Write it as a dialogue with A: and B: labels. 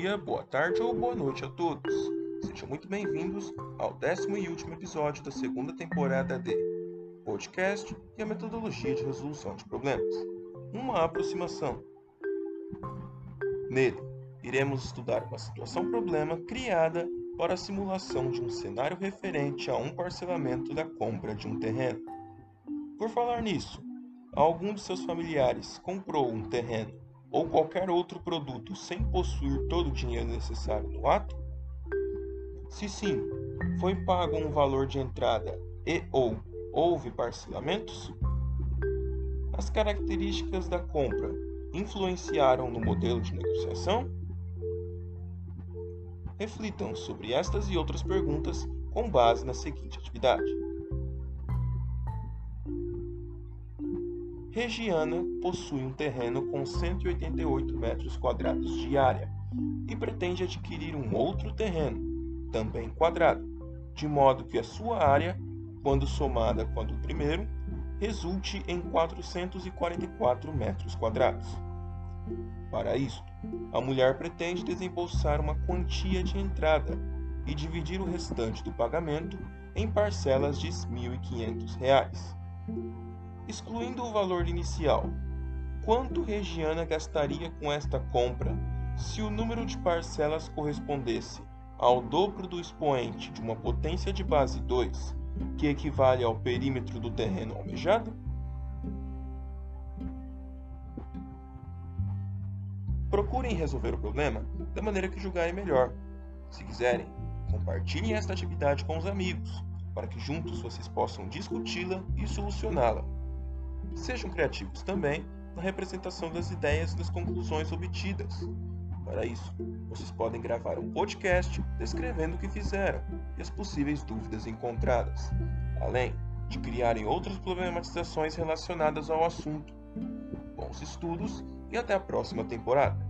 A: dia, boa tarde ou boa noite a todos. Sejam muito bem-vindos ao décimo e último episódio da segunda temporada de Podcast e a Metodologia de Resolução de Problemas uma aproximação. Nele, iremos estudar uma situação-problema criada para a simulação de um cenário referente a um parcelamento da compra de um terreno. Por falar nisso, algum de seus familiares comprou um terreno ou qualquer outro produto sem possuir todo o dinheiro necessário no ato? Se sim, foi pago um valor de entrada e ou houve parcelamentos? As características da compra influenciaram no modelo de negociação? Reflitam sobre estas e outras perguntas com base na seguinte atividade. Regiana possui um terreno com 188 metros quadrados de área e pretende adquirir um outro terreno, também quadrado, de modo que a sua área, quando somada com a do primeiro, resulte em 444 metros quadrados. Para isto, a mulher pretende desembolsar uma quantia de entrada e dividir o restante do pagamento em parcelas de R$ 1.500. Excluindo o valor inicial, quanto Regiana gastaria com esta compra se o número de parcelas correspondesse ao dobro do expoente de uma potência de base 2 que equivale ao perímetro do terreno almejado? Procurem resolver o problema da maneira que julgarem melhor. Se quiserem, compartilhem esta atividade com os amigos, para que juntos vocês possam discuti-la e solucioná-la. Sejam criativos também na representação das ideias e das conclusões obtidas, para isso, vocês podem gravar um podcast descrevendo o que fizeram e as possíveis dúvidas encontradas, além de criarem outras problematizações relacionadas ao assunto. Bons estudos e até a próxima temporada!